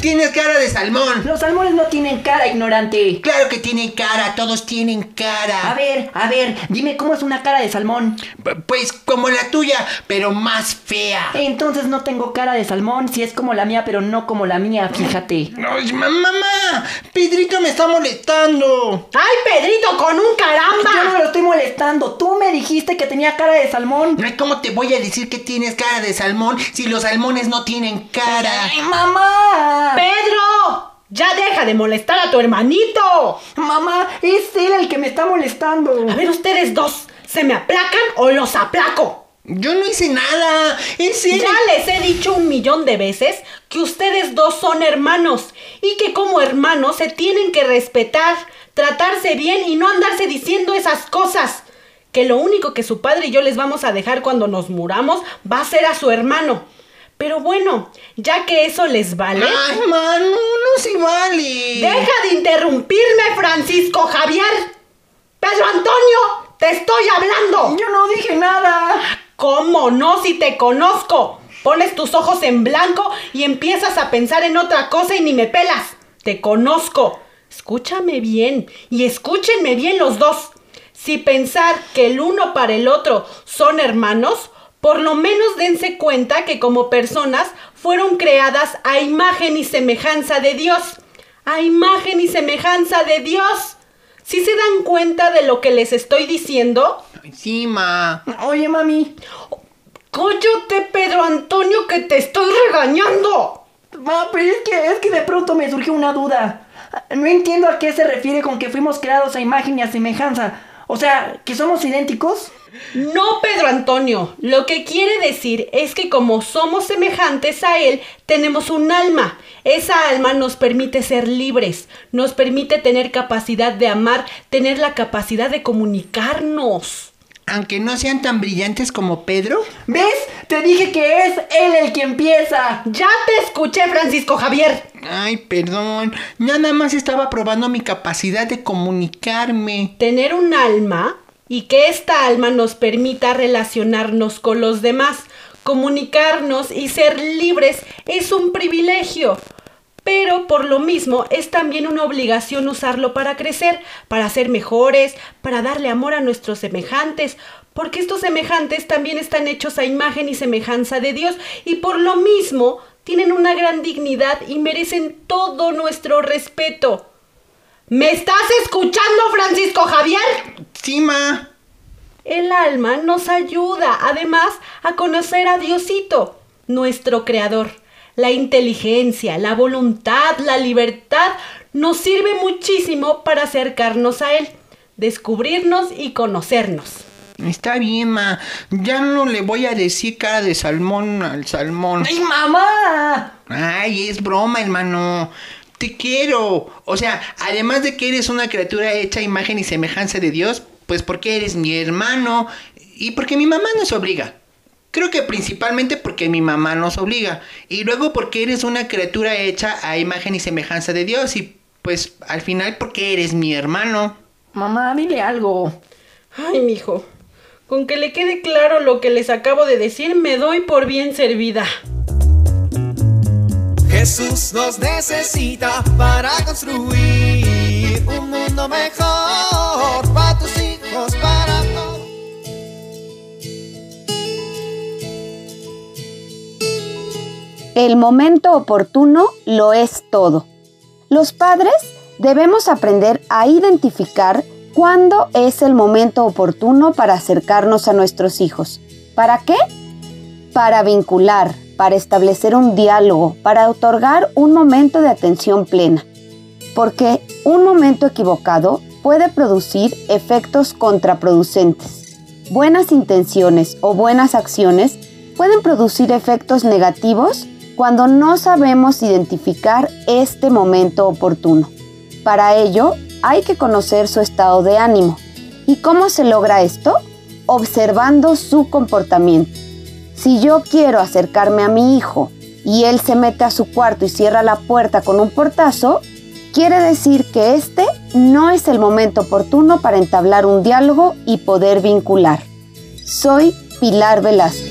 Tienes cara de salmón. Los salmones no tienen cara, ignorante. Claro que tienen cara, todos tienen A cara. ver, a ver, dime cómo es una cara de salmón. P- Pues como la tuya, pero más fea. Entonces no tengo cara de salmón, si es como la mía, pero no como la mía, fíjate. Ay, ma- mamá, Pedrito me está molestando. ¡Ay, Pedrito, con un Yo no caramba! lo estoy molestando, tú me dijiste que tenía cara de salmón. Ay, ¿Cómo te voy a decir que tienes cara de salmón si los salmones no tienen cara? ¡Ay, mamá! ¡Pedro! ¡Ya deja de molestar a tu hermanito! Mamá, es él el que me está molestando. A ver, ustedes dos, ¿se me aplacan o los aplaco? Yo no hice nada. Es él. Ya les he dicho un millón de veces que ustedes dos son hermanos y que como hermanos se tienen que respetar, tratarse bien y no andarse diciendo esas cosas. Que lo único que su padre y yo les vamos a dejar cuando nos muramos va a ser a su hermano. Pero bueno, ya que eso les vale, Ay, mano, no se vale. deja de interrumpirme, Francisco Javier. Pedro Antonio, te estoy hablando. Yo no dije nada. ¿Cómo no si te conozco? Pones tus ojos en blanco y empiezas a pensar en otra cosa y ni me pelas. Te conozco. Escúchame bien y escúchenme bien los dos. Si pensar que el uno para el otro son hermanos, por lo menos dense cuenta que como personas fueron creadas a imagen y semejanza de Dios. A imagen y semejanza de Dios. ¿Sí se dan cuenta de lo que les estoy diciendo? Encima. Oye, mami. Cóllate, Pedro Antonio, que te estoy regañando. Ma, pero es que, es que de pronto me surgió una duda. No entiendo a qué se refiere con que fuimos creados a imagen y a semejanza. O sea, ¿que somos idénticos? No, Pedro Antonio. Lo que quiere decir es que como somos semejantes a él, tenemos un alma. Esa alma nos permite ser libres, nos permite tener capacidad de amar, tener la capacidad de comunicarnos. Aunque no sean tan brillantes como Pedro. ¿Ves? Te dije que es él el que empieza. Ya te escuché, Francisco Javier. Ay, perdón. Nada más estaba probando mi capacidad de comunicarme. tener un alma y que esta alma nos permita relacionarnos con los demás, comunicarnos y ser libres es un privilegio. Pero por lo mismo es también una obligación usarlo para crecer, para ser mejores, para darle amor a nuestros semejantes, porque estos semejantes también están hechos a imagen y semejanza de Dios y por lo mismo tienen una gran dignidad y merecen todo nuestro respeto. ¿Me estás escuchando, Francisco Javier? Encima. El alma nos ayuda, además, a conocer a Diosito, nuestro Creador. La inteligencia, la voluntad, la libertad nos sirve muchísimo para acercarnos a Él, descubrirnos y conocernos. Está bien, ma. Ya no le voy a decir cara de salmón al salmón. ¡Ay, mamá! Ay, es broma, hermano. Te quiero. O sea, además de que eres una criatura hecha imagen y semejanza de Dios, pues porque eres mi hermano y porque mi mamá nos obliga. Creo que principalmente porque mi mamá nos obliga. Y luego porque eres una criatura hecha a imagen y semejanza de Dios. Y pues al final porque eres mi hermano. Mamá, dile algo. Ay, mijo, con que le quede claro lo que les acabo de decir, me doy por bien servida. Jesús nos necesita para construir un mundo mejor para tus El momento oportuno lo es todo. Los padres debemos aprender a identificar cuándo es el momento oportuno para acercarnos a nuestros hijos. ¿Para qué? Para vincular, para establecer un diálogo, para otorgar un momento de atención plena. Porque un momento equivocado puede producir efectos contraproducentes. Buenas intenciones o buenas acciones pueden producir efectos negativos cuando no sabemos identificar este momento oportuno. Para ello, hay que conocer su estado de ánimo. ¿Y cómo se logra esto? Observando su comportamiento. Si yo quiero acercarme a mi hijo y él se mete a su cuarto y cierra la puerta con un portazo, quiere decir que este no es el momento oportuno para entablar un diálogo y poder vincular. Soy Pilar Velasco.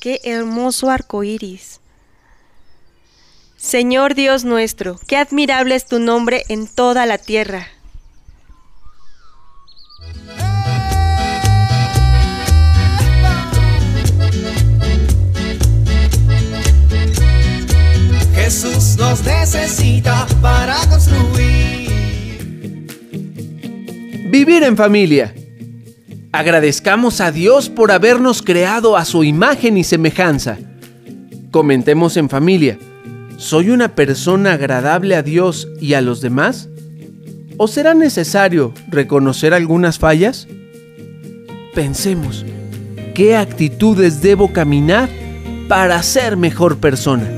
Qué hermoso arco iris. Señor Dios nuestro, qué admirable es tu nombre en toda la tierra. Jesús nos necesita para construir. Vivir en familia. Agradezcamos a Dios por habernos creado a su imagen y semejanza. Comentemos en familia. ¿Soy una persona agradable a Dios y a los demás? ¿O será necesario reconocer algunas fallas? Pensemos, ¿qué actitudes debo caminar para ser mejor persona?